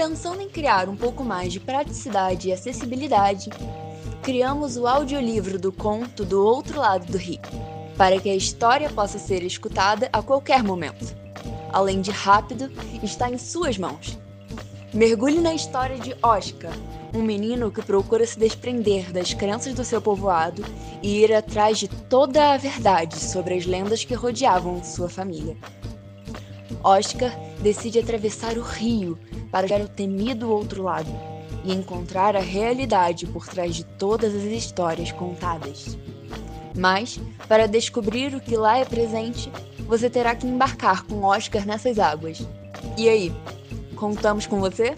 pensando em criar um pouco mais de praticidade e acessibilidade, criamos o audiolivro do conto do outro lado do rio, para que a história possa ser escutada a qualquer momento. Além de rápido, está em suas mãos. Mergulhe na história de Oscar, um menino que procura se desprender das crenças do seu povoado e ir atrás de toda a verdade sobre as lendas que rodeavam sua família. Oscar decide atravessar o rio para chegar ao temido outro lado e encontrar a realidade por trás de todas as histórias contadas. Mas, para descobrir o que lá é presente, você terá que embarcar com Oscar nessas águas. E aí, contamos com você?